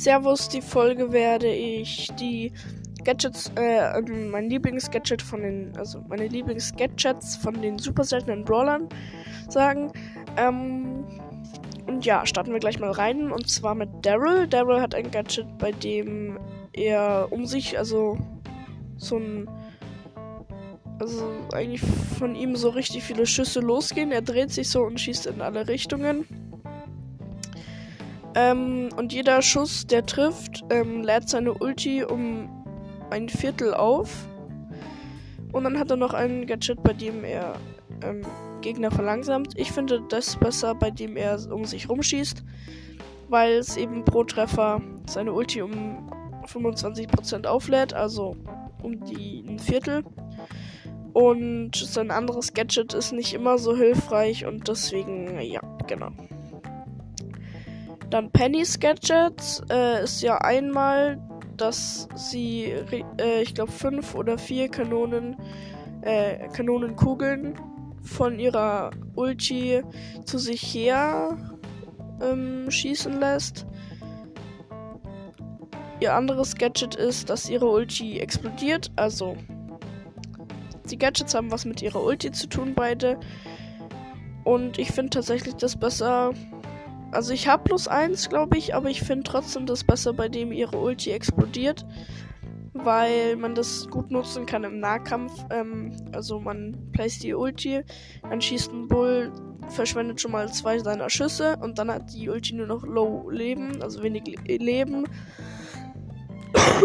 Servus, die Folge werde ich die Gadgets, äh, ähm, mein Lieblingsgadget von den, also meine Lieblingsgadgets von den super seltenen Brawlern sagen. Ähm, und ja, starten wir gleich mal rein. Und zwar mit Daryl. Daryl hat ein Gadget, bei dem er um sich, also so ein. Also eigentlich von ihm so richtig viele Schüsse losgehen. Er dreht sich so und schießt in alle Richtungen. Ähm, und jeder Schuss, der trifft, ähm, lädt seine Ulti um ein Viertel auf. Und dann hat er noch ein Gadget, bei dem er ähm, Gegner verlangsamt. Ich finde das besser, bei dem er um sich rumschießt, weil es eben pro Treffer seine Ulti um 25% auflädt, also um die ein Viertel. Und sein anderes Gadget ist nicht immer so hilfreich und deswegen, ja, genau. Dann Penny's Gadget äh, ist ja einmal dass sie, äh, ich glaube, fünf oder vier Kanonen, äh, Kanonenkugeln von ihrer Ulti zu sich her ähm, schießen lässt. Ihr anderes Gadget ist, dass ihre Ulti explodiert. Also, die Gadgets haben was mit ihrer Ulti zu tun, beide. Und ich finde tatsächlich das besser, also ich habe plus eins, glaube ich, aber ich finde trotzdem das besser, bei dem ihre Ulti explodiert. Weil man das gut nutzen kann im Nahkampf. Ähm, also man placed die Ulti, dann schießt ein Bull, verschwendet schon mal zwei seiner Schüsse und dann hat die Ulti nur noch low Leben, also wenig Le Leben.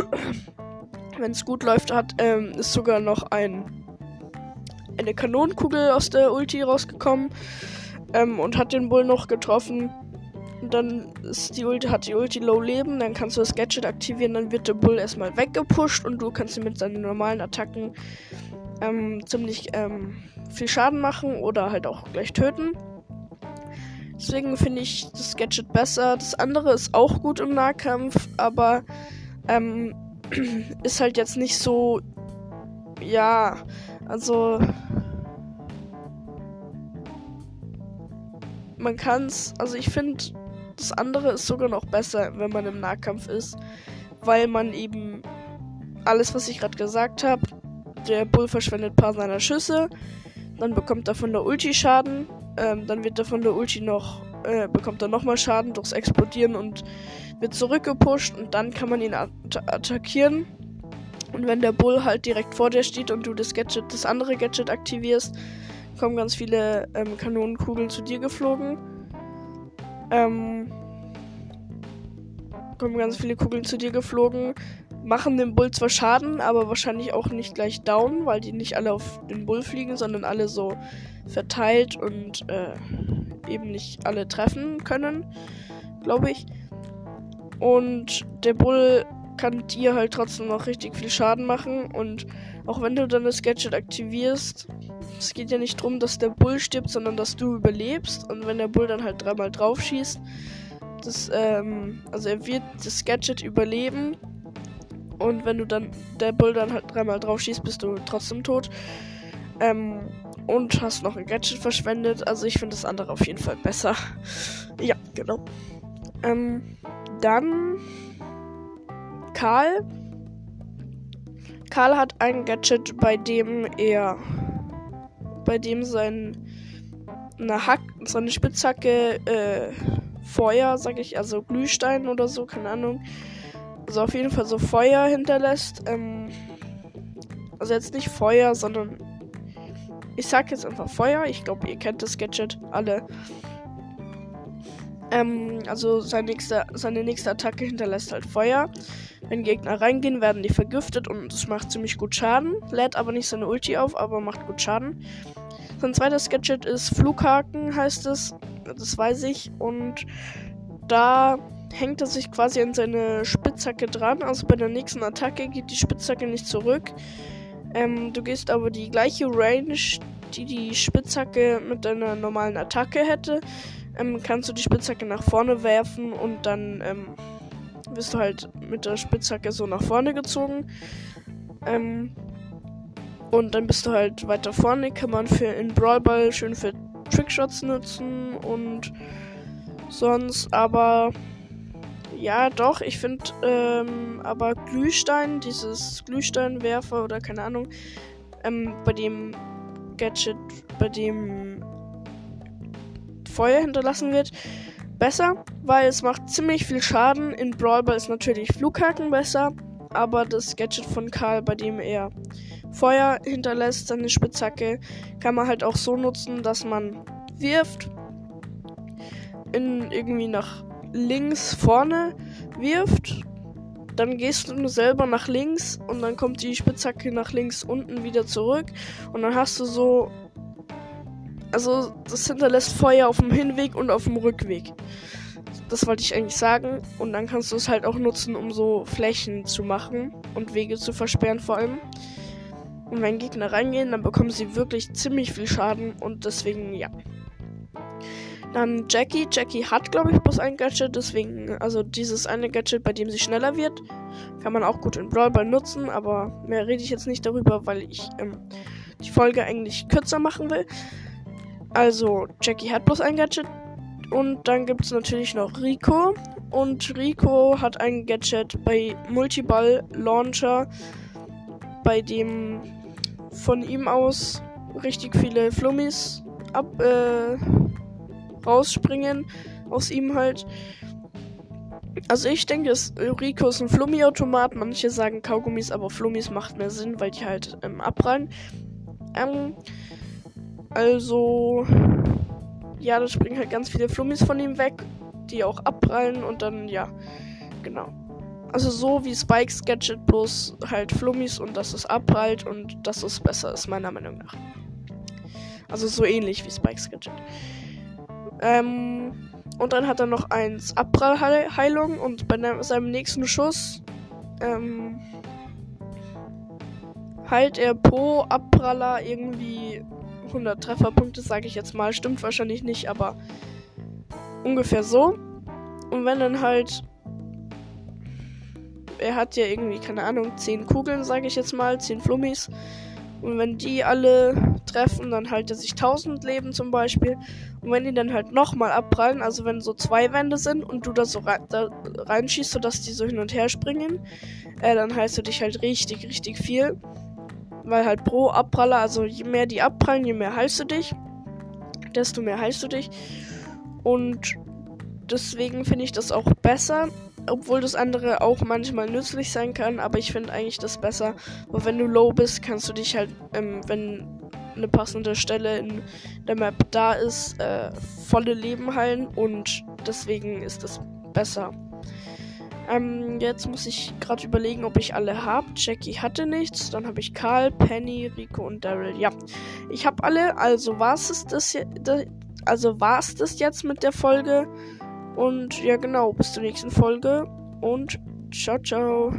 Wenn es gut läuft, hat ähm, ist sogar noch ein eine Kanonenkugel aus der Ulti rausgekommen ähm, und hat den Bull noch getroffen dann ist die Ulti, hat die Ulti Low Leben, dann kannst du das Gadget aktivieren, dann wird der Bull erstmal weggepusht und du kannst ihn mit seinen normalen Attacken ähm, ziemlich ähm, viel Schaden machen oder halt auch gleich töten. Deswegen finde ich das Gadget besser. Das andere ist auch gut im Nahkampf, aber ähm, ist halt jetzt nicht so. Ja, also man kann es, also ich finde, das andere ist sogar noch besser, wenn man im Nahkampf ist, weil man eben alles, was ich gerade gesagt habe, der Bull verschwendet ein paar seiner Schüsse, dann bekommt er von der Ulti Schaden, ähm, dann wird er von der Ulti noch, äh, bekommt er nochmal Schaden durchs Explodieren und wird zurückgepusht und dann kann man ihn at attackieren. Und wenn der Bull halt direkt vor dir steht und du das Gadget, das andere Gadget aktivierst, kommen ganz viele ähm, Kanonenkugeln zu dir geflogen. Ähm, kommen ganz viele Kugeln zu dir geflogen, machen dem Bull zwar Schaden, aber wahrscheinlich auch nicht gleich down, weil die nicht alle auf den Bull fliegen, sondern alle so verteilt und äh, eben nicht alle treffen können, glaube ich. Und der Bull kann dir halt trotzdem noch richtig viel Schaden machen und auch wenn du dann das Gadget aktivierst, es geht ja nicht darum, dass der Bull stirbt, sondern dass du überlebst. Und wenn der Bull dann halt dreimal drauf schießt, das, ähm, also er wird das Gadget überleben. Und wenn du dann, der Bull dann halt dreimal drauf schießt, bist du trotzdem tot. Ähm, und hast noch ein Gadget verschwendet. Also ich finde das andere auf jeden Fall besser. ja, genau. Ähm, dann Karl. Karl hat ein Gadget, bei dem er bei dem sein eine Hack, seine Spitzhacke äh, Feuer, sag ich, also Glühstein oder so, keine Ahnung. Also auf jeden Fall so Feuer hinterlässt. Ähm, also jetzt nicht Feuer, sondern ich sag jetzt einfach Feuer. Ich glaube, ihr kennt das Gadget alle. Ähm, also seine nächste, seine nächste Attacke hinterlässt halt Feuer. Wenn Gegner reingehen, werden die vergiftet und es macht ziemlich gut Schaden. Lädt aber nicht seine Ulti auf, aber macht gut Schaden. Sein zweites Gadget ist Flughaken, heißt es. Das weiß ich. Und da hängt er sich quasi an seine Spitzhacke dran. Also bei der nächsten Attacke geht die Spitzhacke nicht zurück. Ähm, du gehst aber die gleiche Range, die die Spitzhacke mit deiner normalen Attacke hätte. Ähm, kannst du die Spitzhacke nach vorne werfen und dann ähm, wirst du halt mit der Spitzhacke so nach vorne gezogen. Ähm, und dann bist du halt weiter vorne, kann man für in Brawl Ball schön für Trickshots nutzen und sonst aber ja, doch, ich finde, ähm, aber Glühstein, dieses Glühsteinwerfer oder keine Ahnung, ähm, bei dem Gadget, bei dem Feuer hinterlassen wird, besser, weil es macht ziemlich viel Schaden. In Brawl Ball ist natürlich Flughaken besser, aber das Gadget von Karl, bei dem er Feuer hinterlässt, seine Spitzhacke, kann man halt auch so nutzen, dass man wirft, in irgendwie nach links vorne wirft, dann gehst du selber nach links und dann kommt die Spitzhacke nach links unten wieder zurück und dann hast du so also das hinterlässt Feuer auf dem Hinweg und auf dem Rückweg. Das wollte ich eigentlich sagen. Und dann kannst du es halt auch nutzen, um so Flächen zu machen und Wege zu versperren vor allem. Und wenn Gegner reingehen, dann bekommen sie wirklich ziemlich viel Schaden und deswegen ja. Dann Jackie. Jackie hat, glaube ich, bloß ein Gadget, deswegen, also dieses eine Gadget, bei dem sie schneller wird, kann man auch gut in Brawl Ball nutzen, aber mehr rede ich jetzt nicht darüber, weil ich ähm, die Folge eigentlich kürzer machen will. Also, Jackie hat bloß ein Gadget. Und dann gibt es natürlich noch Rico. Und Rico hat ein Gadget bei Multiball Launcher, bei dem von ihm aus richtig viele Flummis ab, äh, rausspringen. Aus ihm halt. Also ich denke, Rico ist ein Flummi-Automat. Manche sagen Kaugummis, aber Flummis macht mehr Sinn, weil die halt ähm, abprallen. Ähm, also, ja, da springen halt ganz viele Flummis von ihm weg, die auch abprallen und dann, ja, genau. Also so wie Spikes Gadget, bloß halt Flummis und dass es abprallt und dass es besser ist, meiner Meinung nach. Also so ähnlich wie Spikes Gadget. Ähm, und dann hat er noch eins Abprallheilung und bei seinem nächsten Schuss ähm, heilt er pro Abpraller irgendwie 100 Trefferpunkte, sage ich jetzt mal. Stimmt wahrscheinlich nicht, aber ungefähr so. Und wenn dann halt. Er hat ja irgendwie, keine Ahnung, 10 Kugeln, sage ich jetzt mal, 10 Flummis. Und wenn die alle treffen, dann halt er sich 1000 Leben zum Beispiel. Und wenn die dann halt nochmal abprallen, also wenn so zwei Wände sind und du da so rein, da reinschießt, sodass die so hin und her springen, äh, dann heißt du dich halt richtig, richtig viel. Weil halt pro Abpraller, also je mehr die abprallen, je mehr heilst du dich. Desto mehr heilst du dich. Und deswegen finde ich das auch besser. Obwohl das andere auch manchmal nützlich sein kann, aber ich finde eigentlich das besser. Weil wenn du low bist, kannst du dich halt, ähm, wenn eine passende Stelle in der Map da ist, äh, volle Leben heilen und deswegen ist das besser. Ähm, jetzt muss ich gerade überlegen, ob ich alle habe. Jackie hatte nichts. Dann habe ich Karl, Penny, Rico und Daryl. Ja, ich habe alle. Also war es das, also war es das jetzt mit der Folge. Und ja, genau. Bis zur nächsten Folge. Und ciao, ciao.